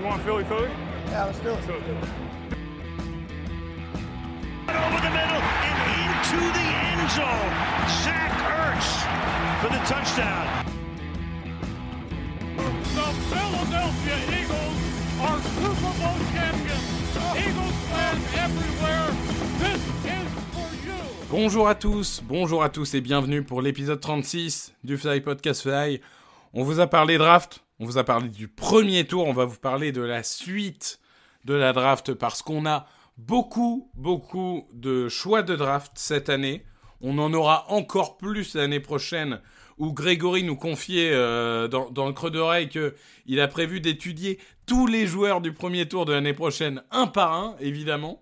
You want Philly Philly? Yeah, let's do it. Over the middle and into the end zone. Zach Ertz for the touchdown. The Philadelphia Eagles are Super Bowl champions. Eagles fans everywhere, this is for you. Bonjour à tous, bonjour à tous et bienvenue pour l'épisode 36 du Fly Podcast Fly. On vous a parlé draft, on vous a parlé du premier tour, on va vous parler de la suite de la draft parce qu'on a beaucoup, beaucoup de choix de draft cette année. On en aura encore plus l'année prochaine où Grégory nous confiait euh, dans, le creux d'oreille qu'il a prévu d'étudier tous les joueurs du premier tour de l'année prochaine, un par un, évidemment.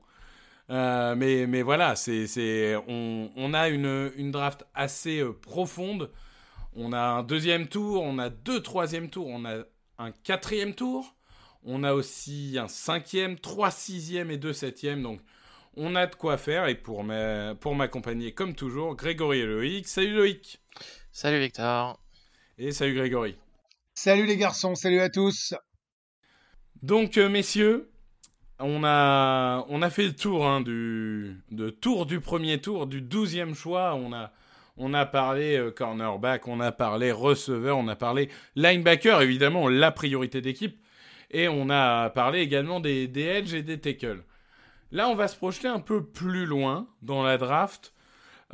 Euh, mais, voilà, c'est, on, a une, une draft assez euh, profonde. On a un deuxième tour, on a deux troisièmes tours, on a un quatrième tour. On a aussi un cinquième, trois sixièmes et deux septièmes. Donc, on a de quoi faire. Et pour, ma, pour m'accompagner, comme toujours, Grégory et Loïc. Salut Loïc. Salut Victor. Et salut Grégory. Salut les garçons, salut à tous. Donc, euh, messieurs, on a, on a fait le tour hein, du de tour du premier tour, du douzième choix. On a, on a parlé euh, cornerback, on a parlé receveur, on a parlé linebacker, évidemment, la priorité d'équipe. Et on a parlé également des, des edge et des tackles. Là, on va se projeter un peu plus loin dans la draft.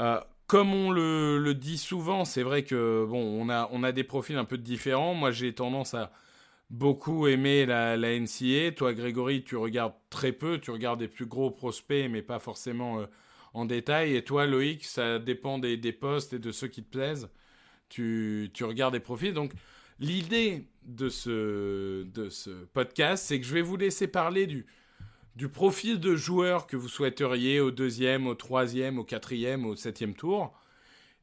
Euh, comme on le, dit souvent, c'est vrai que bon, on a, des profils un peu différents. Moi, j'ai tendance à beaucoup aimer la, la NCA. Toi, Grégory, tu regardes très peu. Tu regardes des plus gros prospects, mais pas forcément euh, en détail. Et toi, Loïc, ça dépend des, des postes et de ceux qui te plaisent. Tu, tu regardes des profils. Donc, l'idée de ce, de ce podcast, c'est que je vais vous laisser parler du, du profil de joueur que vous souhaiteriez au deuxième, au troisième, au quatrième, au septième tour.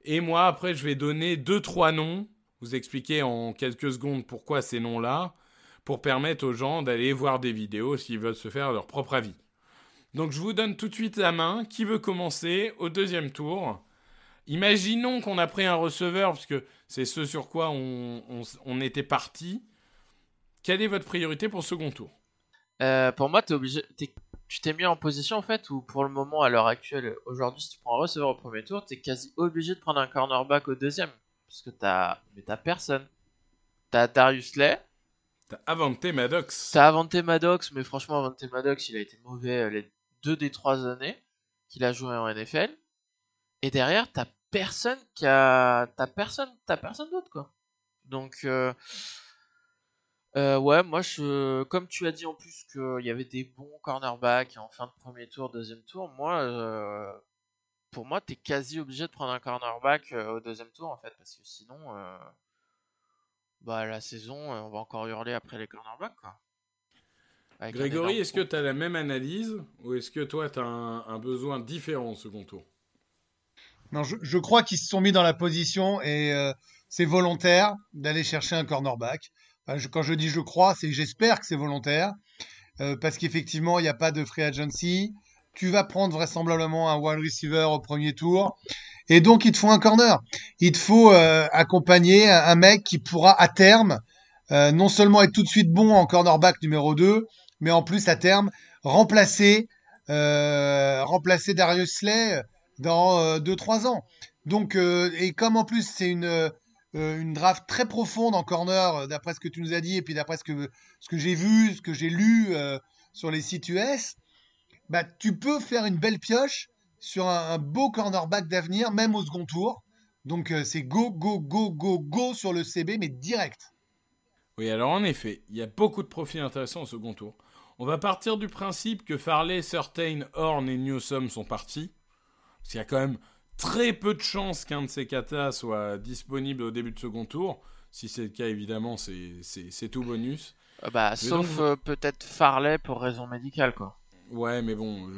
Et moi, après, je vais donner deux, trois noms, vous expliquer en quelques secondes pourquoi ces noms-là, pour permettre aux gens d'aller voir des vidéos s'ils veulent se faire leur propre avis. Donc, je vous donne tout de suite la main. Qui veut commencer au deuxième tour? Imaginons qu'on a pris un receveur, parce que c'est ce sur quoi on, on, on était parti. Quelle est votre priorité pour le second tour? Euh, pour moi, obligé, tu t'es mis en position en fait où pour le moment, à l'heure actuelle, aujourd'hui, si tu prends un receveur au premier tour, t'es quasi obligé de prendre un cornerback au deuxième. Parce que t'as, mais t'as personne. T'as Darius Lay, T'as inventé Maddox. t'as Avante Maddox, mais franchement, Avante Maddox, il a été mauvais euh, les deux des trois années qu'il a joué en NFL. Et derrière, t'as personne qui a, t'as personne, personne d'autre quoi. Donc, euh, euh, ouais, moi, je, comme tu as dit en plus qu'il y avait des bons cornerbacks en fin de premier tour, deuxième tour, moi, euh, pour moi, t'es quasi obligé de prendre un cornerback au deuxième tour en fait, parce que sinon, bah la saison, on va encore hurler après les cornerbacks. Grégory, est-ce que tu as la même analyse ou est-ce que toi, tu as un, un besoin différent au second tour? Non, je, je crois qu'ils se sont mis dans la position et euh, c'est volontaire d'aller chercher un cornerback. Enfin, je- quand je dis je crois, c'est que j'espère que c'est volontaire euh, parce qu'effectivement, il n'y a pas de free agency. Tu vas prendre vraisemblablement un wide receiver au premier tour. Et donc, il te faut un corner. Il te faut euh, accompagner un, un mec qui pourra à terme euh, non seulement être tout de suite bon en cornerback numéro 2, mais en plus à terme remplacer, euh, remplacer Darius Slay dans 2-3 ans. Donc, euh, et comme en plus c'est une, euh, une draft très profonde en corner, euh, d'après ce que tu nous as dit, et puis d'après ce que, ce que j'ai vu, ce que j'ai lu euh, sur les sites US, bah, tu peux faire une belle pioche sur un, beau cornerback d'avenir, même au second tour. Donc, euh, c'est go, go, go, go, go sur le CB, mais direct. Oui, alors en effet, il y a beaucoup de profils intéressants au second tour. On va partir du principe que Farley, Certain, Horn et Newsom sont partis. Parce qu'il y a quand même très peu de chances qu'un de ces katas soit disponible au début de second tour. Si c'est le cas, évidemment, c'est- tout bonus. Euh, bah, sauf donc- euh, peut-être Farley pour raison médicale quoi. Ouais, mais bon,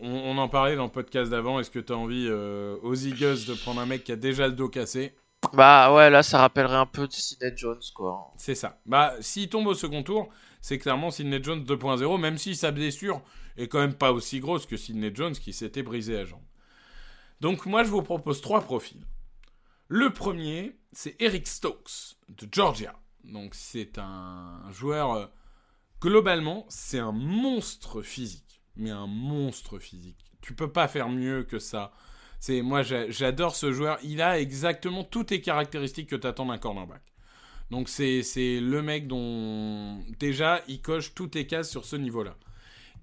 on, on en parlait dans le podcast d'avant. Est-ce que tu as envie euh, aux Eagles de prendre un mec qui a déjà le dos cassé? Bah ouais, là ça rappellerait un peu Sidney Jones quoi. C'est ça. Bah, s'il tombe au second tour, c'est clairement Sidney Jones 2.0, même si sa blessure est quand même pas aussi grosse que Sidney Jones qui s'était brisé la jambe. Donc moi, je vous propose trois profils. Le premier, c'est Eric Stokes de Georgia. Donc c'est un joueur euh, globalement, c'est un monstre physique. Mais un monstre physique. Tu peux pas faire mieux que ça. C'est moi j'adore ce joueur. Il a exactement toutes les caractéristiques que t'attends d'un cornerback. Donc c'est le mec dont déjà il coche toutes les cases sur ce niveau-là.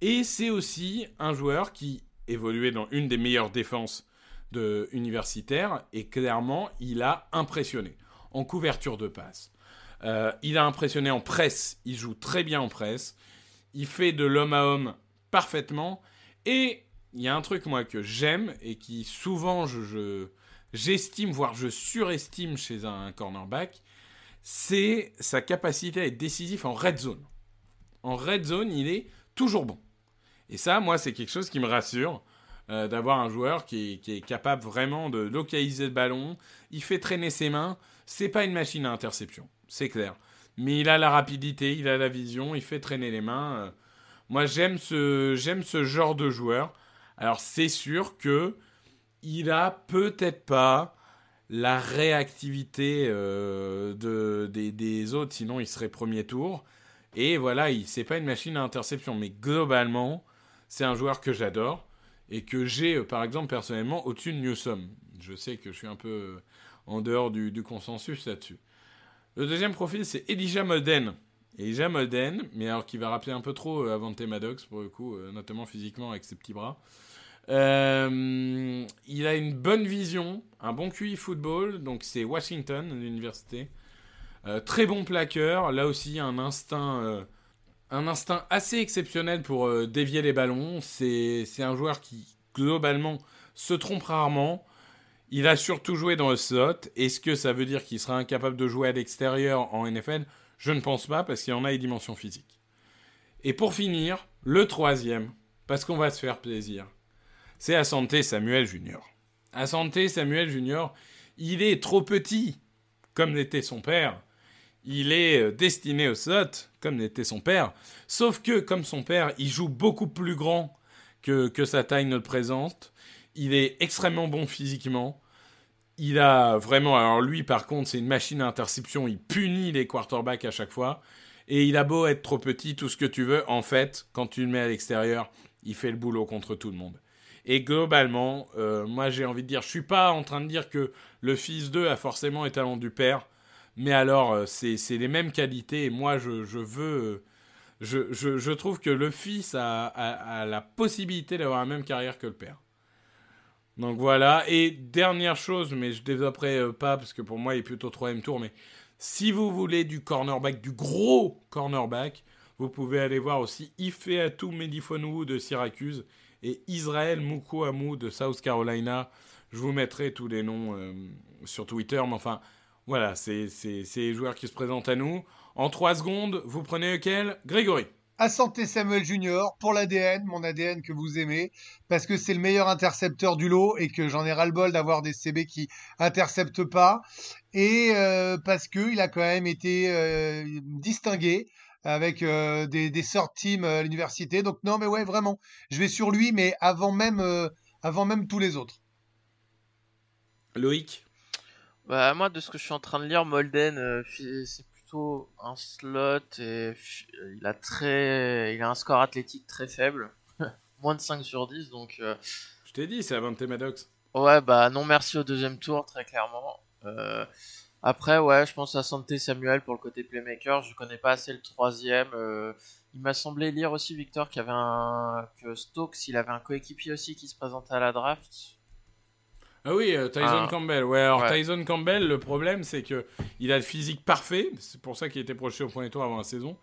Et c'est aussi un joueur qui évoluait dans une des meilleures défenses de universitaire et clairement il a impressionné en couverture de passe. Euh, il a impressionné en presse, il joue très bien en presse, il fait de l'homme à homme parfaitement et il y a un truc moi que j'aime et qui souvent je j'estime voire je surestime chez un cornerback, c'est sa capacité à être décisif en red zone. En red zone, il est toujours bon. Et ça, moi, c'est quelque chose qui me rassure euh, d'avoir un joueur qui est, capable vraiment de localiser le ballon. Il fait traîner ses mains. C'est pas une machine à interception, c'est clair. Mais il a la rapidité, il a la vision, il fait traîner les mains. Euh. moi, j'aime ce, j'aime ce genre de joueur. Alors, c'est sûr que il a peut-être pas la réactivité euh, de, des, autres, sinon il serait premier tour. Et voilà, c'est pas une machine à interception, mais globalement, c'est un joueur que j'adore et que j'ai, euh, par exemple, personnellement, au-dessus de Newsom. Je sais que je suis un peu euh, en dehors du, consensus là-dessus. Le deuxième profil, c'est Elijah Molden. Elijah Molden, mais alors qui va rappeler un peu trop Avante Maddox, pour le coup, notamment physiquement avec ses petits bras. Euh, il a une bonne vision, un bon QI football, donc c'est Washington, l'université. Euh, très bon plaqueur, là aussi un instinct, euh, un instinct assez exceptionnel pour dévier les ballons. C'est un joueur qui, globalement, se trompe rarement. Il a surtout joué dans le slot. Est-ce que ça veut dire qu'il sera incapable de jouer à l'extérieur en NFL Je ne pense pas, parce qu'il en a les dimensions physiques. Et pour finir, le troisième, parce qu'on va se faire plaisir c'est Asante Samuel Junior. Asante Samuel Junior, il est trop petit, comme l'était son père. Il est euh, destiné au slot, comme l'était son père. Sauf que, comme son père, il joue beaucoup plus grand que sa taille ne le présente. Il est extrêmement bon physiquement. Il a vraiment. Alors, lui, par contre, c'est une machine à interception. Il punit les quarterbacks à chaque fois. Et il a beau être trop petit, tout ce que tu veux. En fait, quand tu le mets à l'extérieur, il fait le boulot contre tout le monde. Et globalement, euh, moi j'ai envie de dire, je suis pas en train de dire que le fils d'eux a forcément les talents du père, mais alors euh, c'est les mêmes qualités. Et moi je, je veux, je, je, je, trouve que le fils a, a, la possibilité d'avoir la même carrière que le père. Donc voilà. Et dernière chose, mais je développerai euh, pas parce que pour moi il est plutôt troisième tour, mais si vous voulez du cornerback, du gros cornerback, vous pouvez aller voir aussi Ife Atou Medifonwu de Syracuse et Israël Mukuamu de South Carolina. Je vous mettrai tous les noms euh, sur Twitter, mais enfin, voilà, c'est les joueurs qui se présentent à nous. En trois secondes, vous prenez lequel? Grégory. À santé Samuel Junior pour l'ADN, mon ADN que vous aimez, parce que c'est le meilleur intercepteur du lot et que j'en ai ras-le-bol d'avoir des CB qui interceptent pas, et euh, parce qu'il a quand même été euh, distingué avec euh, des, des sort teams à l'université. Donc non, mais ouais, vraiment, je vais sur lui, mais avant même, euh, avant même tous les autres. Loïc? Bah, Moi, de ce que je suis en train de lire, Molden, euh, c'est plutôt un slot et il a, très, il a un score athlétique très faible. Moins de 5 sur 10, donc... Je t'ai dit, c'est avant Maddox. Ouais, bah non merci au deuxième tour, très clairement. Après, ouais, je pense à Santé Samuel pour le côté playmaker. Je connais pas assez le troisième. Euh, il m'a semblé lire aussi, Victor, qu'il y avait un. que Stokes, il avait un coéquipier aussi qui se présentait à la draft. Ah oui, euh, Tyson ah. Campbell. Ouais, alors Tyson Campbell, le problème, c'est que il a le physique parfait. C'est pour ça qu'il était projeté au premier tour avant la saison.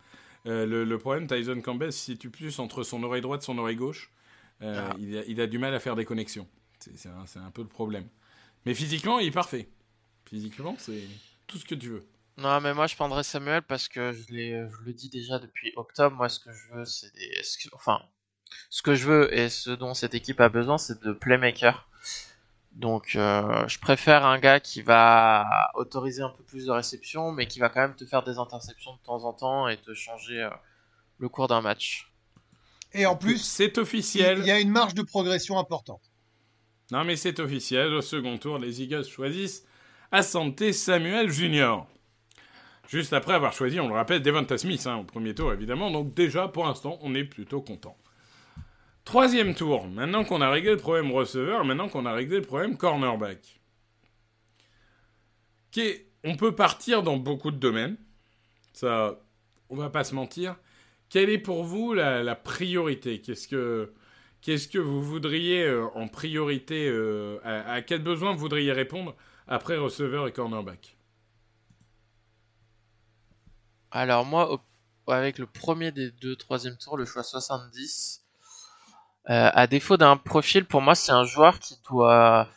Euh, le, problème, Tyson Campbell se situe plus entre son oreille droite et son oreille gauche. Ah. il, a, il, a, du mal à faire des connexions. C'est un, un peu le problème. Mais physiquement, il est parfait. Physiquement, c'est tout ce que tu veux. Non, mais moi je prendrais Samuel parce que je, je le dis déjà depuis octobre. Moi, ce que je veux, c'est des. Enfin, ce que je veux et ce dont cette équipe a besoin, c'est de playmaker. Donc, euh, je préfère un gars qui va autoriser un peu plus de réception, mais qui va quand même te faire des interceptions de temps en temps et te changer euh, le cours d'un match. Et en plus, c'est officiel. Il y a une marge de progression importante. Non, mais c'est officiel. Au second tour, les Eagles choisissent à santé Samuel Junior. Juste après avoir choisi, on le rappelle, Devonta Smith hein, au premier tour, évidemment. Donc déjà, pour l'instant, on est plutôt content. Troisième tour. Maintenant qu'on a réglé le problème receveur, maintenant qu'on a réglé le problème cornerback. On peut partir dans beaucoup de domaines. Ça, on va pas se mentir. Quelle est pour vous la, priorité? Qu'est-ce que que vous voudriez euh, en priorité euh, à, quel besoin vous voudriez répondre après receveur et cornerback? Alors moi, avec le premier des deux troisième tours, le choix 70, euh, à défaut d'un profil, pour moi c'est un joueur qui doit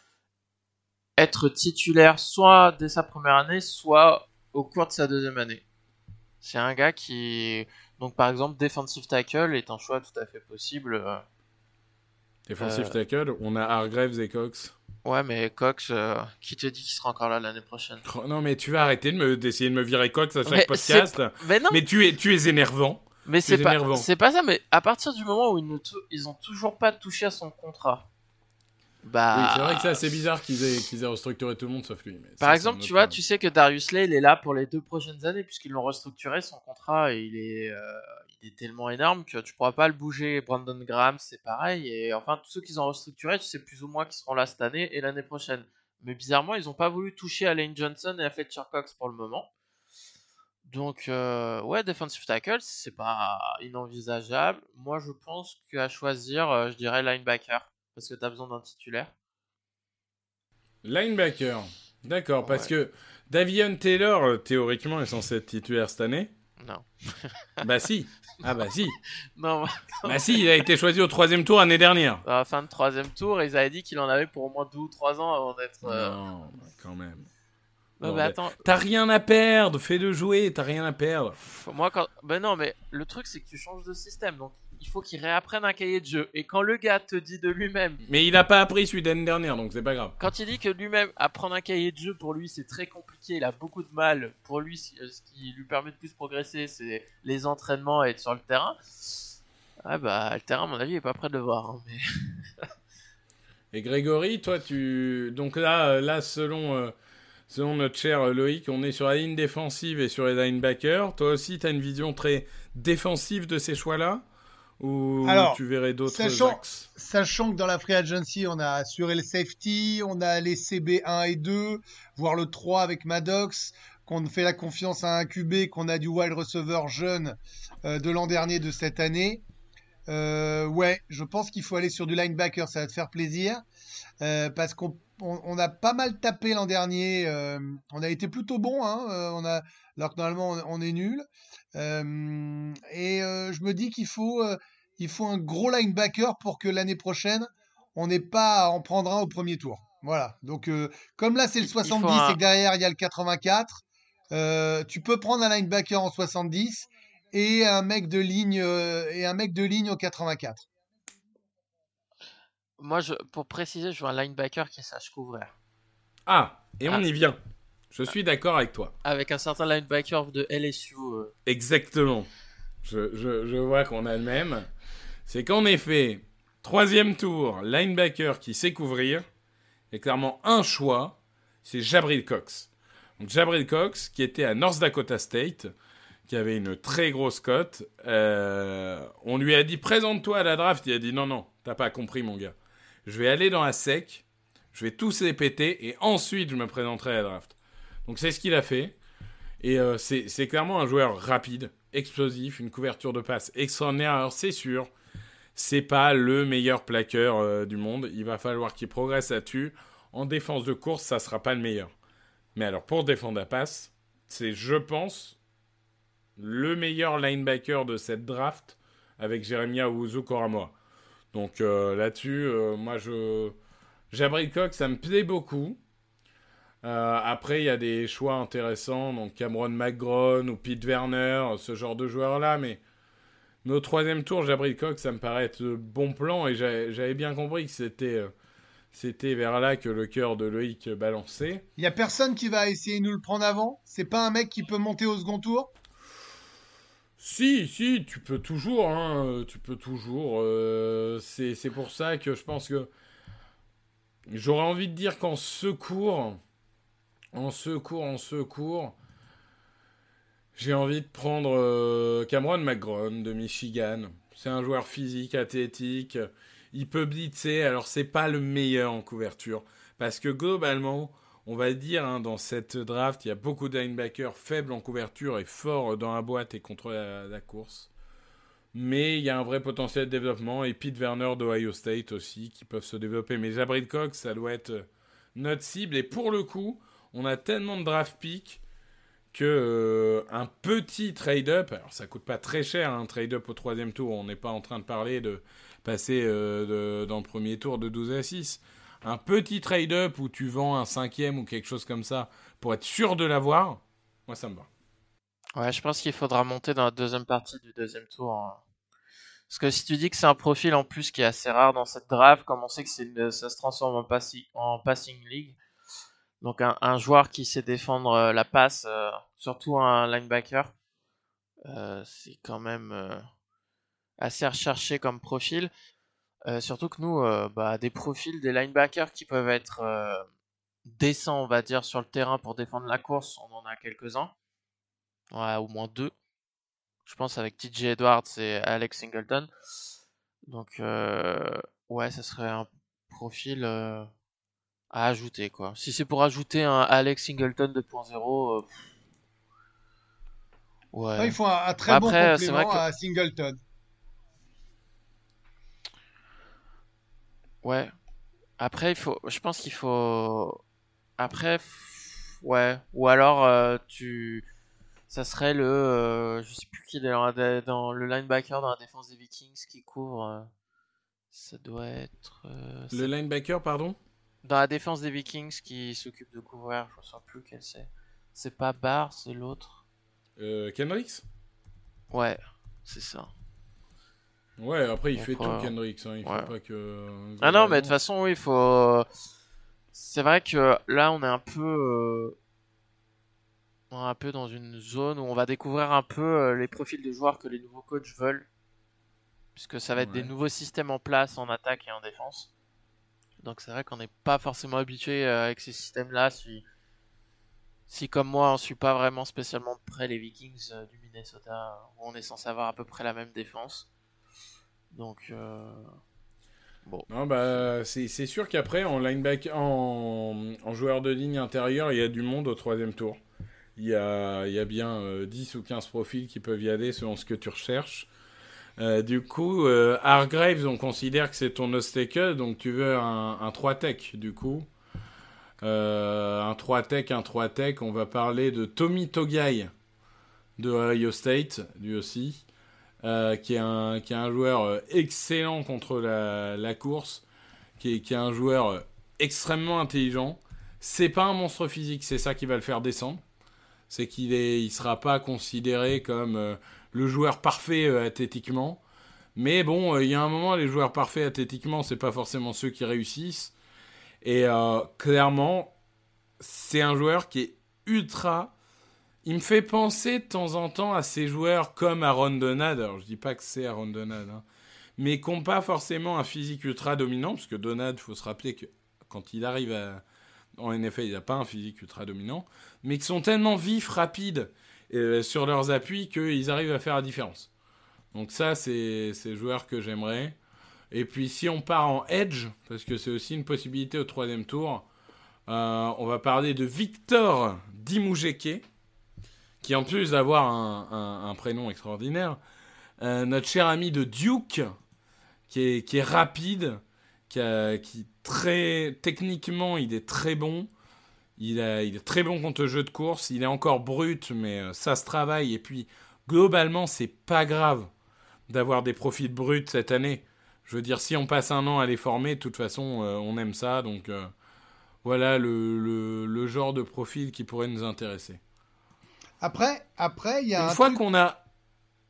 être titulaire soit dès sa première année, soit au cours de sa deuxième année. C'est un gars qui, donc par exemple, defensive tackle est un choix tout à fait possible. euh, Defensive Euh. tackle, on a Hargraves et Cox. Ouais, mais Cox, euh, qui te dit qu'il sera encore là l'année prochaine? Oh, Non, mais tu vas arrêter de me- d'essayer de me virer Cox à chaque Mais podcast. Mais non, Mais tu es, tu es énervant. Mais c'est pas, c'est pas ça. Mais à partir du moment où ils, ne ils ont toujours pas touché à son contrat, bah. Oui, c'est vrai que c'est assez bizarre qu'ils aient, qu'ils aient restructuré tout le monde sauf lui. mais Par exemple, tu vois, problème. tu sais que Darius Lay, il est là pour les deux prochaines années, puisqu'ils l'ont restructuré, son contrat, et il est, euh, il est tellement énorme que tu pourras pas le bouger. Brandon Graham, c'est pareil, et enfin, tous ceux qu'ils ont restructuré, tu sais plus ou moins qui seront là cette année et l'année prochaine. Mais bizarrement, ils ont pas voulu toucher à Lane Johnson et à Fletcher Cox pour le moment. Donc, euh, ouais, defensive tackle, c'est pas inenvisageable. Moi, je pense qu'à choisir, euh, je dirais linebacker, parce que t'as besoin d'un titulaire. Linebacker. D'accord, parce que Davion Taylor, euh, théoriquement, est censé être titulaire cette année. Non. bah si. Ah bah si. Non, Bah si, il a été choisi au troisième tour l'année dernière. à la fin de troisième tour, ils avaient dit qu'il en avait pour au moins deux ou trois ans avant d'être. euh, Non, bah, quand même. Non, mais bah, attends, T'as rien à perdre, fais-le jouer, t'as rien à perdre. moi quand. Ben non, mais le truc c'est que tu changes de système, donc il faut qu'il réapprenne un cahier de jeu. Et quand le gars te dit de lui-même, Mais il a pas appris celui d'année dernière, donc c'est pas grave. quand il dit que lui-même apprendre un cahier de jeu pour lui c'est très compliqué, il a beaucoup de mal. Pour lui, ce ce qui lui permet de plus progresser, c'est les entraînements et être sur le terrain. Ah bah le terrain, à mon avis, il est pas prêt de le voir. hein, mais... Et Grégory, toi, tu. Donc là, euh, là selon, euh, selon notre cher Loïc, on est sur la ligne défensive et sur les linebackers. Toi aussi, tu as une vision très défensive de ces choix-là Ou Alors, tu verrais d'autres sachant- axes? Sachant que dans la free agency, on a assuré le safety, on a les CB1 et 2, voire le 3 avec Maddox, qu'on fait la confiance à un QB, qu'on a du wide receiver jeune euh, de l'an dernier, de cette année. Euh, ouais, je pense qu'il faut aller sur du linebacker, ça va te faire plaisir. euh, parce qu'on on, on a pas mal tapé l'an dernier. euh, on a été plutôt bon, hein, euh, on a, alors que normalement on, on est nul. Euh, et je me dis qu'il faut, il faut un gros linebacker pour que l'année prochaine on n'ait pas à en prendre un au premier tour. Voilà. Donc comme là c'est le Il- il faut 70 un- et que derrière il y a le 84, euh, tu peux prendre un linebacker en 70 et un mec de ligne et un mec de ligne au 84. Moi, je, pour préciser, je veux un linebacker qui sache couvrir. Ah, et on Ah. y vient. Je suis d'accord avec toi. Avec un certain linebacker de LSU. euh, Exactement. Je, je, je vois qu'on a le même. C'est qu'en effet, troisième tour, linebacker qui sait couvrir, et clairement un choix, c'est Jabril Cox. Donc Jabril Cox, qui était à North Dakota State, qui avait une très grosse cote. Euh, on lui a dit présente-toi à la draft. Il a dit non, non, t'as pas compris, mon gars. Je vais aller dans la sec, je vais tous les péter, et ensuite je me présenterai à la draft. Donc c'est ce qu'il a fait. Et euh, c'est clairement un joueur rapide, explosif, une couverture de passe extraordinaire. Alors c'est sûr, c'est pas le meilleur plaqueur euh, du monde. Il va falloir qu'il progresse là-dessus. En défense de course, ça sera pas le meilleur. Mais alors pour défendre la passe, c'est, je pense, le meilleur linebacker de cette draft avec Jeremiah Ouzo Koramoa. Donc euh, là-dessus, euh, moi je. Jabril Cox, ça me plaît beaucoup. Euh, après, il y a des choix intéressants, donc Cameron McGrone ou Pete Werner, ce genre de joueurs-là, mais nos troisième tour, Jabril Cox, ça me paraît être le bon plan, et j'avais bien compris que c'était c'était vers là que le cœur de Loïc balançait. Il y a personne qui va essayer de nous le prendre avant? C'est pas un mec qui peut monter au second tour? Si, si, tu peux toujours, hein, euh, tu peux toujours. euh, c'est pour ça que je pense que j'aurais envie de dire qu'en secours, en secours, en secours, J'ai envie de prendre euh, Cameron McGrone de Michigan. C'est un joueur physique, athlétique. Il peut blitzer. Alors, c'est pas le meilleur en couverture. Parce que globalement, on va dire, hein, dans cette draft, il y a beaucoup de linebackers faibles en couverture et forts dans la boîte et contre la, course. Mais il y a un vrai potentiel de développement. Et Pete Werner d'Ohio State aussi, qui peuvent se développer. Mais Jabrid Cox, ça doit être notre cible. Et pour le coup, on a tellement de draft picks que euh, un petit trade-up, alors ça coûte pas très cher un trade-up au troisième tour, on n'est pas en train de parler de passer euh, dans le premier tour de 12 à 6. Un petit trade-up où tu vends un cinquième ou quelque chose comme ça pour être sûr de l'avoir, moi ça me va. Ouais, je pense qu'il faudra monter dans la deuxième partie du deuxième tour. Hein. Parce que si tu dis que c'est un profil en plus qui est assez rare dans cette draft, comme on sait que ça se transforme en, passing league, donc un, joueur qui sait défendre euh, la passe, euh, surtout un linebacker, euh, c'est quand même assez recherché comme profil. Surtout que nous, bah, des profils des linebackers qui peuvent être décents, on va dire, sur le terrain pour défendre la course, on en a quelques-uns. Ouais, au moins deux. Je pense avec TJ Edwards et Alex Singleton. Donc, ouais, ce serait un profil à ajouter quoi. Si c'est pour ajouter un Alex Singleton 2.0, euh, ouais. il faut un, très bon complément à Singleton. Ouais. Après, il faut, je pense qu'il faut. Après, ouais. Ou alors, euh, tu. Ça serait le. Euh, je sais plus qui est dans, dans, le linebacker dans la défense des Vikings qui couvre. ça doit être. le linebacker, pardon? Dans la défense des Vikings qui s'occupe de couvrir, je ne sais plus quel c'est. C'est pas Barr, c'est l'autre? Euh, Kendricks? Ouais, c'est ça. Ouais, après il fait tout Kendricks, hein. il faut pas que. Ah non, mais de toute façon, oui, il faut. C'est vrai que là, on est un peu. Euh, on est un peu dans une zone où on va découvrir un peu euh, les profils de joueurs que les nouveaux coachs veulent. Puisque ça va être des nouveaux systèmes en place en attaque et en défense. Donc c'est vrai qu'on n'est pas forcément habitué euh, avec ces systèmes-là. Si, si comme moi, on ne suit pas vraiment spécialement près les Vikings euh, du Minnesota, où on est censé avoir à peu près la même défense. Donc euh, bon. Non bah c'est sûr qu'après en linebacker, en, en, joueur de ligne intérieure, il y a du monde au troisième tour. Il y a, bien 10 ou 15 profils qui peuvent y aller selon ce que tu recherches. Euh, du coup, euh, Hargraves, on considère que c'est ton obstacle, donc tu veux un, un 3-tech, du coup. Euh, un 3-tech, un 3-tech, on va parler de Tommy Togai de Ohio State, lui aussi, qui, est un, qui est un joueur excellent contre la, la course, qui est, qui est, un joueur extrêmement intelligent. C'est pas un monstre physique, c'est ça qui va le faire descendre. C'est qu'il ne il sera pas considéré comme le joueur parfait euh, athlétiquement. Mais bon, euh, il y a un moment, les joueurs parfaits athlétiquement, c'est pas forcément ceux qui réussissent. Et euh, clairement, c'est un joueur qui est ultra. Il me fait penser de temps en temps à ces joueurs comme Aaron Donald. Alors, je dis pas que c'est Aaron Donald, hein, mais qui n'ont pas forcément un physique ultra dominant, parce que Donald, il faut se rappeler que quand il arrive en NFL, il n'a pas un physique ultra dominant, mais qui sont tellement vifs, rapides euh, sur leurs appuis qu'ils arrivent à faire la différence. Donc ça, c'est ces joueurs que j'aimerais. Et puis si on part en edge, parce que c'est aussi une possibilité au troisième tour, euh, on va parler de Victor Dimoujeke, qui en plus d'avoir un, prénom extraordinaire, euh, notre cher ami de Duke, qui est, qui est rapide, qui, très techniquement il est très bon, il, est très bon contre le jeu de course. Il est encore brut, mais euh, ça se travaille. Et puis, globalement, c'est pas grave d'avoir des profils bruts cette année. Je veux dire, si on passe un an à les former, de toute façon, euh, on aime ça. Donc, voilà le, genre de profil qui pourrait nous intéresser. Après, après, il y a une fois qu'on a,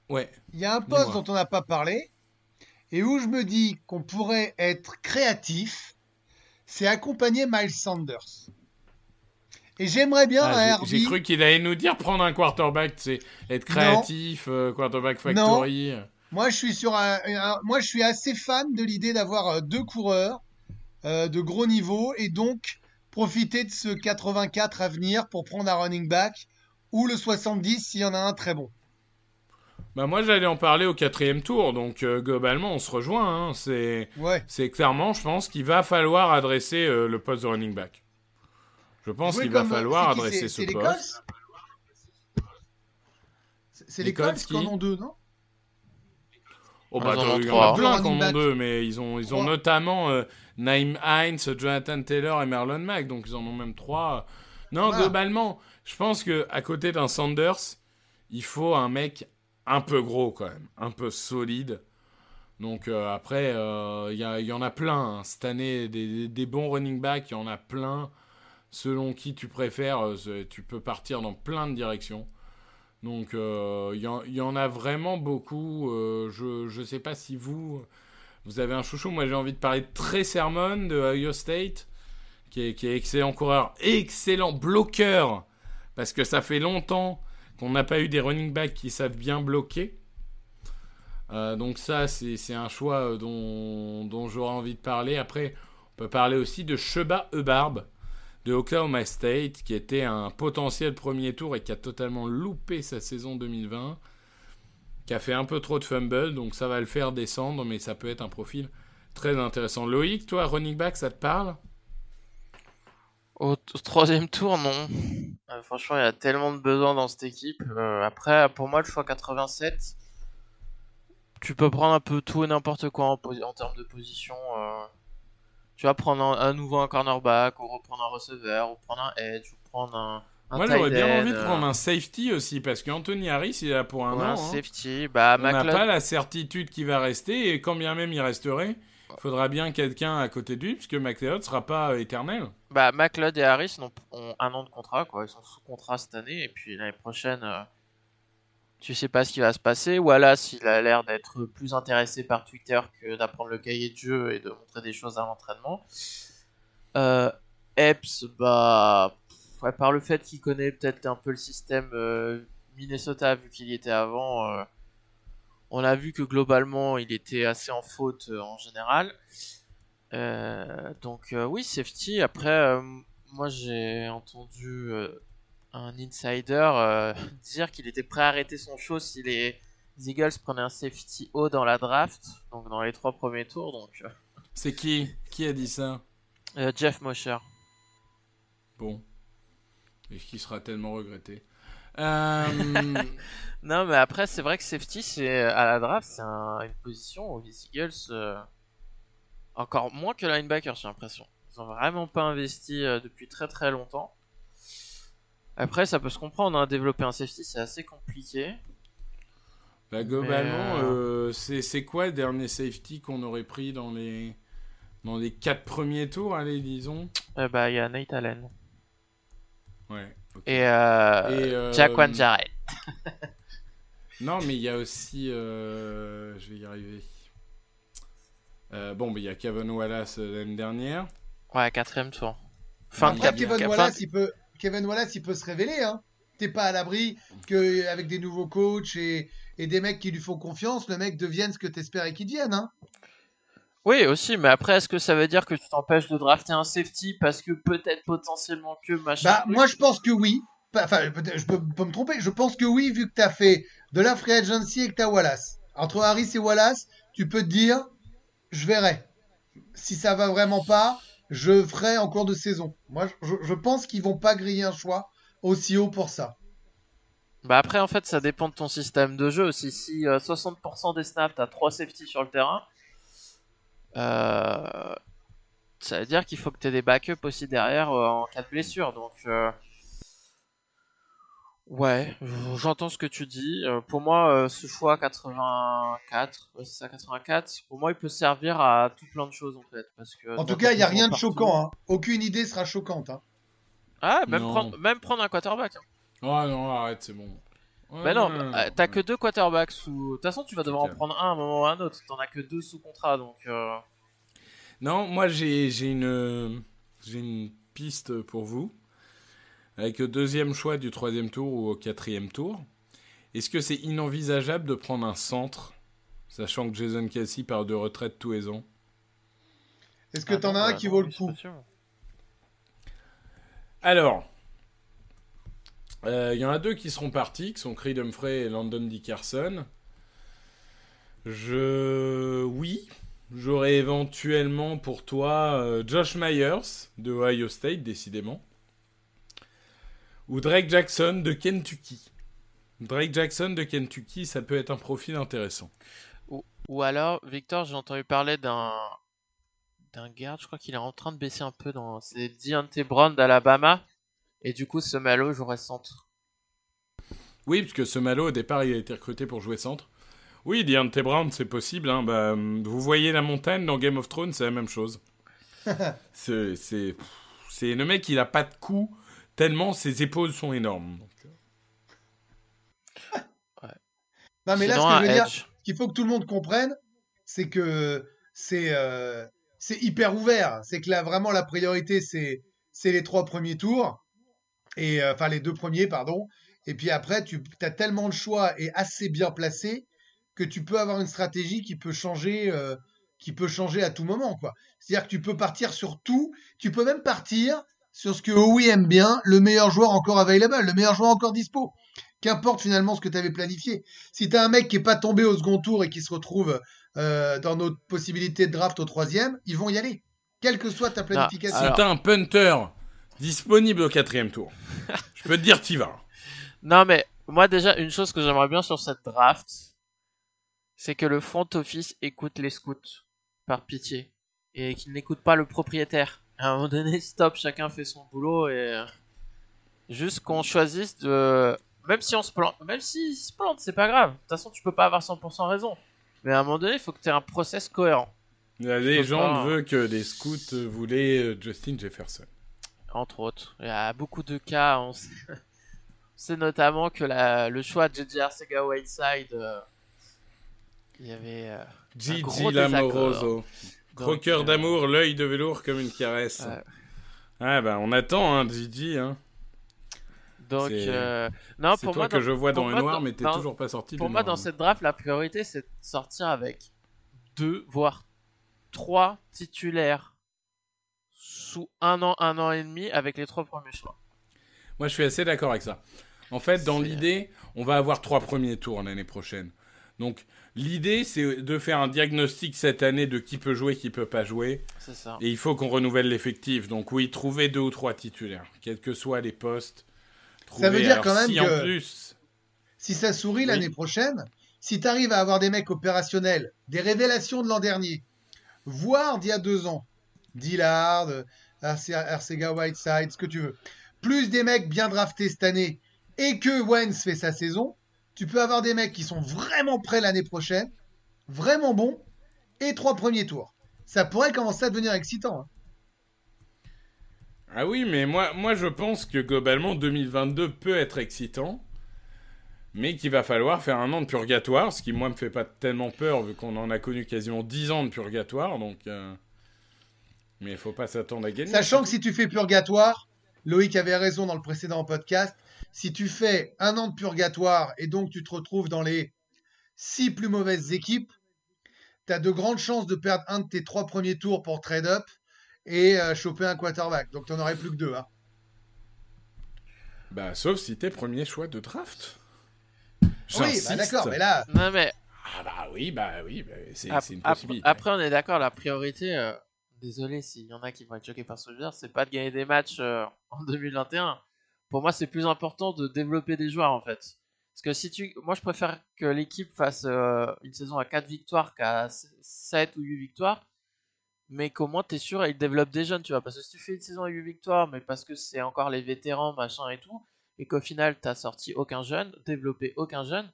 ouais, il y a un poste dont on n'a pas parlé et où je me dis qu'on pourrait être créatif, c'est accompagner Miles Sanders. Et j'aimerais bien ah, J'ai cru qu'il allait nous dire prendre un quarterback, c'est être créatif, euh, quarterback factory. Non. Moi, je suis sur un, moi, je suis assez fan de l'idée d'avoir euh, deux coureurs euh, de gros niveau et donc profiter de ce 84 à venir pour prendre un running back ou le 70 s'il y en a un très bon. Bah moi j'allais en parler au quatrième tour, donc euh, globalement on se rejoint. Hein. C'est Ouais. clairement, je pense qu'il va falloir adresser euh, le poste de running back. Je pense qu'il va comme- falloir adresser ce poste. C'est- Les les Colts qui en ont deux, non? Oh Ah, bah ils en attends, ont il y en trois. a plein qui en Running ont deux, mais ils ont ils ont Trois. notamment euh, Naïm Hines, Jonathan Taylor et Marlon Mack, donc ils en ont même trois. Non, Voilà. globalement, je pense que à côté d'un Sanders, il faut un mec un peu gros quand même, un peu solide. Donc euh, après, euh, il y, en a plein hein. cette année, des, bons running backs, il y en a plein. Selon qui tu préfères, euh, tu peux partir dans plein de directions. Donc il y, en- a vraiment beaucoup. je ne sais pas si vous, vous avez un chouchou. Moi j'ai envie de parler de Trey Sermon de Ohio State, qui est, qui est excellent coureur, excellent bloqueur, parce que ça fait longtemps qu'on n'a pas eu des running backs qui savent bien bloquer. Euh, donc ça, c'est un choix euh, dont, dont j'aurais envie de parler. Après, on peut parler aussi de Sheba Ebarb de Oklahoma State, qui était un potentiel premier tour et qui a totalement loupé sa saison 2020, qui a fait un peu trop de fumble, donc ça va le faire descendre, mais ça peut être un profil très intéressant. Loïc, toi, running back, ça te parle? Au, au troisième tour, non. Euh, franchement, il y a tellement de besoins dans cette équipe. Euh, après, pour moi, le choix 87, tu peux prendre un peu tout et n'importe quoi en, termes de position. euh. Tu vas prendre un, à nouveau un cornerback, ou reprendre un receveur, ou prendre un edge, ou prendre un, un Moi, j'aurais bien envie de prendre un safety aussi, parce qu'Anthony Harris, il est là pour un an. un hein. safety. Bah, On n'a pas la certitude qu'il va rester, et quand bien même il resterait, il faudra bien quelqu'un à côté de lui, puisque McLeod sera pas éternel. Bah, McLeod et Harris ont, un an de contrat, quoi. Ils sont sous contrat cette année, et puis l'année prochaine, euh, tu sais pas ce qui va se passer. Wallace, il a l'air d'être plus intéressé par Twitter que d'apprendre le cahier de jeu et de montrer des choses à l'entraînement. Euh, Epps, bah, par le fait qu'il connaît peut-être un peu le système euh, Minnesota, vu qu'il y était avant, on a vu que globalement, il était assez en faute en général. Euh, donc euh, oui, safety. Après, euh, moi j'ai entendu un insider dire qu'il était prêt à arrêter son show si les Eagles prenaient un safety haut dans la draft, donc dans les trois premiers tours. Donc C'est qui? Qui a dit ça? Euh, Jeff Mosher. Bon. Et qui sera tellement regretté. Euh, Non, mais après c'est vrai que safety, c'est à la draft, c'est un- une position où les Eagles euh, encore moins que linebacker, j'ai l'impression. Ils ont vraiment pas investi euh, depuis très très longtemps. Après, ça peut se comprendre, hein, développer un safety c'est assez compliqué. bah, globalement, Mais, euh, c'est quoi le dernier safety qu'on aurait pris dans les dans les quatre premiers tours, allez, disons? Euh, bah, il y a Nate Allen. Ouais. Et, euh, Et, euh, Jaquan Jarrett. Non, mais il y a aussi. euh, Je vais y arriver. Euh, bon, mais il y a Kevin Wallace euh, l'année dernière. Ouais, quatrième tour. Fin de Après, cap- Kevin Wallace, il peut, Kevin Wallace, il peut se révéler. Hein. T'es pas à l'abri que avec des nouveaux coachs et, et des mecs qui lui font confiance, le mec devienne ce que t'espérais qu'il devienne. Hein. Oui, aussi, mais après, est-ce que ça veut dire que tu t'empêches de drafter un safety parce que peut-être potentiellement que machin Bah, moi, je pense que oui. Enfin, peut-être- je peux, peux me tromper. Je pense que oui, vu que t'as fait de la free agency et que t'as Wallace. Entre Harris et Wallace, tu peux te dire, je verrai. Si ça va vraiment pas, je ferai en cours de saison. Moi, je, pense qu'ils vont pas griller un choix aussi haut pour ça. Bah après, en fait, ça dépend de ton système de jeu aussi. Si euh, 60% des snaps, t'as 3 safety sur le terrain, euh, ça veut dire qu'il faut que t'aies des backups aussi derrière euh, en cas de blessure. Donc, euh, ouais, j'entends ce que tu dis. Euh, pour moi, euh, ce choix 84, ouais, c'est ça, 84, pour moi, il peut servir à tout plein de choses en fait. Parce que En tout cas, il n'y a rien de partout- choquant. Hein. Aucune idée sera choquante. Hein. Ah, même prendre, même prendre un quarterback. hein. Oh non, arrête, c'est bon. Bah non, Ouais, bah, t'as que deux quarterbacks sous. De toute façon, tu vas devoir en prendre un à un moment ou à un autre. T'en as que deux sous contrat, donc. euh, Non, moi j'ai j'ai une, j'ai une piste pour vous. Avec le deuxième choix du troisième tour ou au quatrième tour. Est-ce que c'est inenvisageable de prendre un centre, sachant que Jason Kelsey part de retraite tous les ans? Est-ce que ah t'en as un bah qui vaut le coup? Alors, Euh, Il y en a deux qui seront partis, qui sont Creed Humphrey et Landon Dickerson. Je. Oui. J'aurais éventuellement pour toi euh, Josh Myers de Ohio State, décidément. Ou Drake Jackson de Kentucky. Drake Jackson de Kentucky, ça peut être un profil intéressant. Ou, ou alors, Victor, j'ai entendu parler d'un d'un garde, je crois qu'il est en train de baisser un peu dans. C'est Deontay Brown d'Alabama. Et du coup, ce malo jouerait centre. Oui, puisque ce malo, au départ, il a été recruté pour jouer centre. Oui, Deontay Brown, c'est possible. Hein. Bah, vous voyez la montagne dans Game of Thrones, c'est la même chose. c'est, c'est, c'est le mec, il a pas de cou, tellement ses épaules sont énormes. Donc, euh. Non, mais là, ce que je veux dire, edge. qu'il faut que tout le monde comprenne, c'est que c'est euh, hyper ouvert. C'est que là, vraiment, la priorité, c'est c'est les trois premiers tours. Et euh, enfin, les deux premiers, pardon. Et puis après, tu as tellement de choix et assez bien placé que tu peux avoir une stratégie qui peut changer, euh, qui peut changer à tout moment, quoi. C'est-à-dire que tu peux partir sur tout. Tu peux même partir sur ce que OUI aime bien, le meilleur joueur encore available, le meilleur joueur encore dispo. Qu'importe finalement ce que tu avais planifié. Si tu as un mec qui est pas tombé au second tour et qui se retrouve euh, dans notre possibilité de draft au troisième, ils vont y aller. Quelle que soit ta planification. Si Alors- t'as un punter disponible au quatrième tour, je peux te dire t'y vas. Non, mais moi, déjà, une chose que j'aimerais bien sur cette draft, c'est que le front office écoute les scouts, par pitié. Et qu'il n'écoute pas le propriétaire. À un moment donné, stop, chacun fait son boulot et. euh, Juste qu'on choisisse de. Même si on se plante, même s'il se plante, c'est pas grave. De toute façon, tu peux pas avoir 100% raison. Mais à un moment donné, il faut que tu aies un process cohérent. La légende pas. veut que les scouts voulaient euh, Justin Jefferson. entre autres. Il y a beaucoup de cas. On sait, on sait notamment que la, le choix de JJ Arcega Whiteside, euh, il y avait. euh, Gigi Lamoroso. Cœur euh, d'amour, l'œil de velours comme une caresse. Ah bah on attend hein, Gigi. Hein. Donc, C'est- euh, non, pour toi moi, que dans- je vois pour dans le moi, noir, dans- mais t'es dans- toujours pas sorti pour moi, noir. dans cette draft, la priorité, c'est de sortir avec deux, voire trois titulaires sous un an, un an et demi avec les trois premiers choix. Moi, je suis assez d'accord avec ça. En fait, dans l'idée, on va avoir trois premiers tours l'année prochaine. Donc, l'idée, c'est de faire un diagnostic cette année de qui peut jouer, qui peut pas jouer. C'est ça. Et il faut qu'on renouvelle l'effectif. Donc, oui, trouver deux ou trois titulaires, quels que soient les postes. Ça veut Trouver- dire alors, quand même si que- en plus. Si ça sourit Oui. l'année prochaine, si tu arrives à avoir des mecs opérationnels, des révélations de l'an dernier, voire d'il y a deux ans, Dillard, euh, Arce- Arcega Whiteside, ce que tu veux, plus des mecs bien draftés cette année, et que Wentz fait sa saison, tu peux avoir des mecs qui sont vraiment prêts l'année prochaine, vraiment bons, et trois premiers tours. Ça pourrait commencer à devenir excitant. hein. Ah oui, mais moi, moi, je pense que globalement, 2022 peut être excitant. Mais qu'il va falloir faire un an de purgatoire, ce qui, moi, me fait pas tellement peur, vu qu'on en a connu quasiment 10 ans de purgatoire, donc... euh, Mais il faut pas s'attendre à gagner. Sachant que si tu fais purgatoire, Loïc avait raison dans le précédent podcast, si tu fais un an de purgatoire et donc tu te retrouves dans les six plus mauvaises équipes, tu as de grandes chances de perdre un de tes trois premiers tours pour trade-up et euh, choper un quarterback. Donc tu n'en aurais plus que deux. hein. Bah, sauf si t'es premier choix de draft. Oui, bah d'accord, mais là, Non, mais Ah bah oui, bah oui, bah, c'est une ap- possibilité. Après, on est d'accord, la priorité, euh, désolé s'il y en a qui vont être choqués par ce que je veux dire, c'est pas de gagner des matchs euh, en 2021. Pour moi, c'est plus important de développer des joueurs en fait. Parce que si tu. Moi, je préfère que l'équipe fasse euh, une saison à 4 victoires qu'à 7 ou 8 victoires. Mais qu'au moins, t'es sûr, ils développent des jeunes, tu vois. Parce que si tu fais une saison à 8 victoires, mais parce que c'est encore les vétérans, machin et tout, et qu'au final, t'as sorti aucun jeune, développé aucun jeune,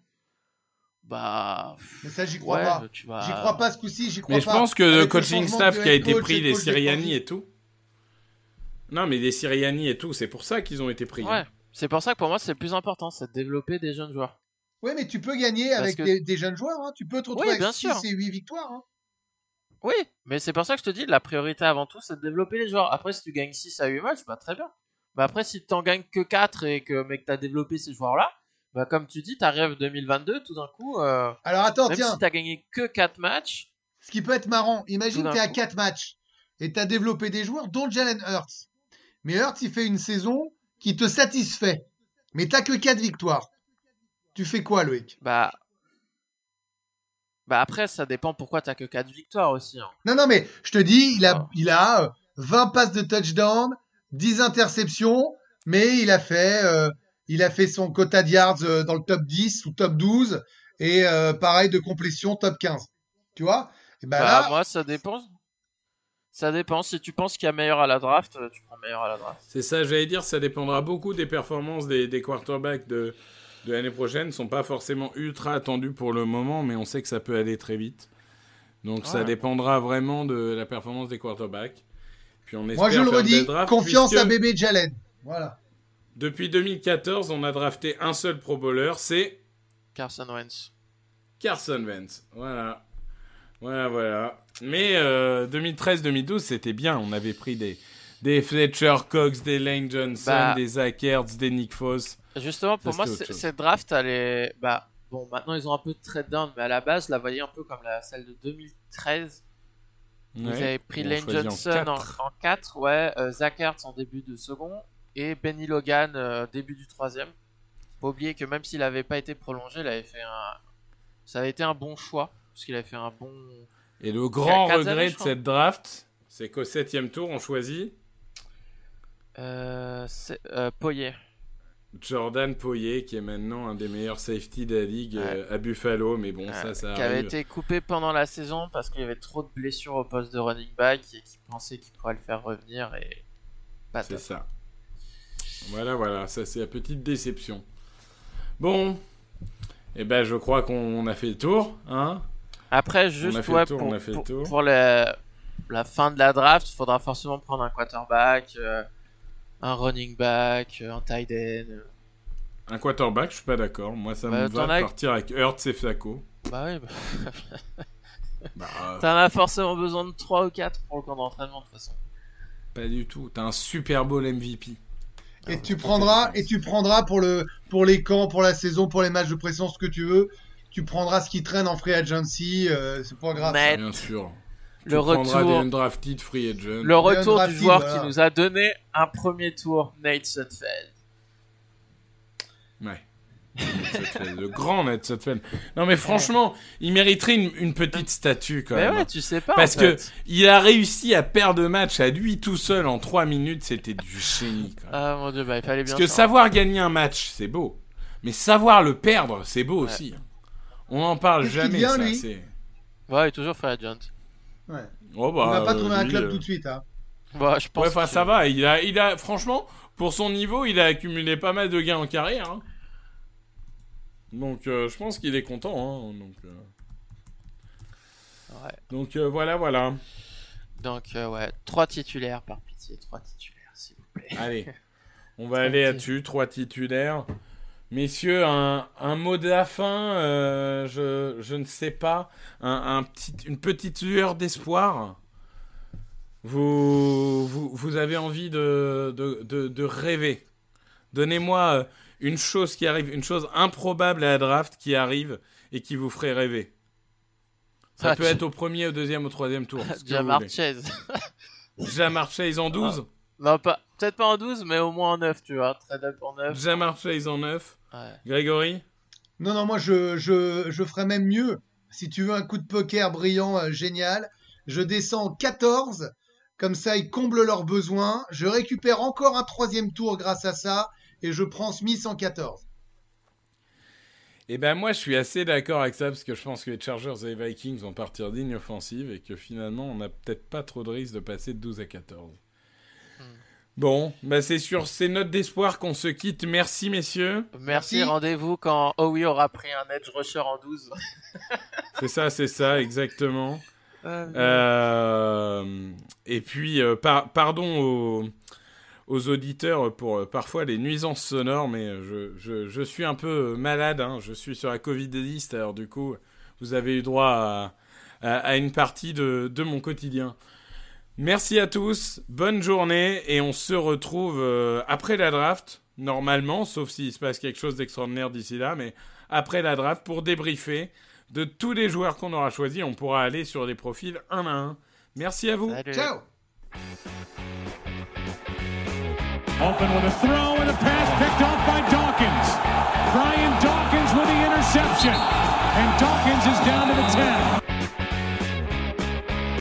bah. mais ça, j'y crois ouais, pas. vas- J'y crois pas ce coup-ci, j'y crois Mais je pas. pense que le coaching staff qui a été pris, les Siriani et tout. Non, mais les Siriani et tout, c'est pour ça qu'ils ont été pris. Ouais, c'est pour ça que pour moi c'est le plus important, c'est de développer des jeunes joueurs. Oui, mais tu peux gagner Parce avec que- des, des jeunes joueurs. hein. Tu peux te retrouver Oui, bien avec 6 sûr. et 8 victoires. hein. Oui, mais c'est pour ça que je te dis, la priorité avant tout c'est de développer les joueurs. Après, si tu gagnes 6 à 8 matchs, bah très bien. Mais après, si tu t'en gagnes que 4 et que mec t'as développé ces joueurs-là, bah comme tu dis, t'arrives 2022, tout d'un coup, euh, Alors attends, même tiens, si t'as gagné que 4 matchs, ce qui peut être marrant, imagine Tout d'un tu es à coup. 4 matchs et tu as développé des joueurs, dont Jalen Hurts. Mais Hurts, il fait une saison qui te satisfait. mais t'as que 4 victoires. Tu fais quoi, Loïc? Bah. Bah après, ça dépend pourquoi t'as que 4 victoires aussi. hein. Non, non, mais je te dis, il a, Ah. il a euh, 20 passes de touchdown, 10 interceptions, mais il a fait, euh, il a fait son quota de yards euh, dans le top 10 ou top 12, et euh, pareil de complétion top 15. Tu vois? Et ben Bah, là, moi, ça dépend. Ça dépend. Si tu penses qu'il y a meilleur à la draft, euh, tu prends meilleur à la draft. C'est ça, j'allais dire, ça dépendra beaucoup des performances des, des quarterbacks de, de l'année prochaine. Ils sont pas forcément ultra attendus pour le moment, mais on sait que ça peut aller très vite. Donc ça dépendra vraiment de la performance des quarterbacks. Puis on moi espère je le redis, drafts, confiance puisque à bébé Jalen. Voilà. Depuis 2014, on a drafté un seul Pro Bowler, c'est Carson Wentz. Carson Wentz. Voilà. Voilà, voilà. Mais euh, 2013-2012, c'était bien. On avait pris des, des Fletcher Cox, des Lane Johnson, Bah. des Zach Ertz, des Nick Foss. Justement, pour Ça, moi, cette draft, elle est. Bah, bon, maintenant ils ont un peu de trade down, mais à la base, je la voyais un peu comme la, celle de 2013. Vous Ouais. avez pris Lane Johnson en, quatre. en 4, ouais, euh, Zach Ertz en début de second, et Benny Logan euh, début du troisième. Faut pas oublier que même s'il avait pas été prolongé, il avait fait un. Ça avait été un bon choix, parce qu'il avait fait un bon. Et le grand regret années, de cette draft, c'est qu'au septième tour, on choisit Euh, euh, Poyer. Jordan Poyer, qui est maintenant un des meilleurs safety de la ligue Ouais. euh, à Buffalo. Mais bon, ça, ça qui avait arrive. été coupé pendant la saison parce qu'il y avait trop de blessures au poste de running back et qui pensait qu'il pourrait le faire revenir et C'est ça. Voilà, voilà, ça c'est la petite déception. Bon, eh ben je crois qu'on a fait le tour, hein Après, juste ouais, tour, pour, a pour- la, la fin de la draft, il faudra forcément prendre un quarterback, euh, un running back, euh, un tight end. euh. Un quarterback, je suis pas d'accord. Moi, ça Bah, me va as- partir avec Hurts et Flacco. Bah oui, bah, Bah, euh, t'en as forcément besoin de 3 ou 4 pour le camp d'entraînement de toute façon. pas du tout. T'as un Super Bowl MVP. Et tu prendras, et tu prendras pour le, pour les camps, pour la saison, pour les matchs de pression, ce que tu veux. Tu prendras ce qui traîne en free agency. euh, c'est pas grave. Mais Bien sûr. Tu le retour, des undrafted free agents. le retour du joueur voilà. qui nous a donné un premier tour, Nate Sudfeld. Ouais. Le grand Nate Sudfeld. Non mais franchement, il mériterait une, une petite statue quand Mais même. ouais, tu sais pas. Parce en fait. que il a réussi à perdre match à lui tout seul en 3 minutes, c'était du génie. Quand même. Ah mon dieu, bah il fallait bien. Parce que ça. savoir gagner un match, c'est beau. Mais savoir le perdre, c'est beau Ouais. aussi. On n'en parle jamais. devient, ça, lui Ouais, il est toujours free agent. Ouais. Oh, bah, On va pas euh, trouver un club euh, tout de suite. Hein. Bah, je pense. Ouais, enfin que- ça va. Il a, il a, franchement, pour son niveau, il a accumulé pas mal de gains en carrière. hein. Donc, euh, je pense qu'il est content. hein. Donc, euh, Ouais. donc euh, voilà, voilà. Donc, euh, ouais, trois titulaires par pitié, trois titulaires, s'il vous plaît. Allez, on va aller là-dessus. Trois titulaires. Messieurs, un, un mot de la fin, euh, je, je ne sais pas. Un, un petit, une petite lueur d'espoir. Vous, vous, vous avez envie de, de, de, de rêver. Donnez-moi euh, une chose qui arrive, une chose improbable à la draft qui arrive et qui vous ferait rêver. Ça Ah, peut tu- être au premier, au deuxième, au troisième tour. Jamar. Chase. Jamar Chase en 12. non, pas, peut-être pas en 12, mais au moins en 9, tu vois. Trade up en 9. Jamar Chase en 9. Ouais. Grégory? Non, non, moi je, je, je ferais même mieux. Si tu veux un coup de poker brillant, euh, génial, je descends en 14. Comme ça, ils comblent leurs besoins. Je récupère encore un troisième tour grâce à ça. Et je prends Smith en 14. Eh ben moi, je suis assez d'accord avec ça parce que je pense que les Chargers et les Vikings vont partir digne offensive et que finalement, on n'a peut-être pas trop de risque de passer de 12 à 14. Bon, bah c'est sur ces notes d'espoir qu'on se quitte. Merci messieurs. Merci, Merci. rendez-vous quand Howie aura pris un edge rusher en 12. C'est ça, c'est ça, exactement. Euh, Euh, et puis, euh, par- pardon aux, aux auditeurs pour euh, parfois les nuisances sonores, mais je, je, je suis un peu malade. hein. Je suis sur la Covid list, alors du coup, vous avez eu droit à, à- à une partie de, de mon quotidien. Merci à tous, bonne journée, et on se retrouve euh, après la draft, normalement, sauf s'il se passe quelque chose d'extraordinaire d'ici là, mais après la draft pour débriefer de tous les joueurs qu'on aura choisis. On pourra aller sur les profils un à un. Merci à vous. salut. Ciao Open with a throw and a pass picked off by Dawkins. Brian Dawkins with the interception. And Dawkins is down to the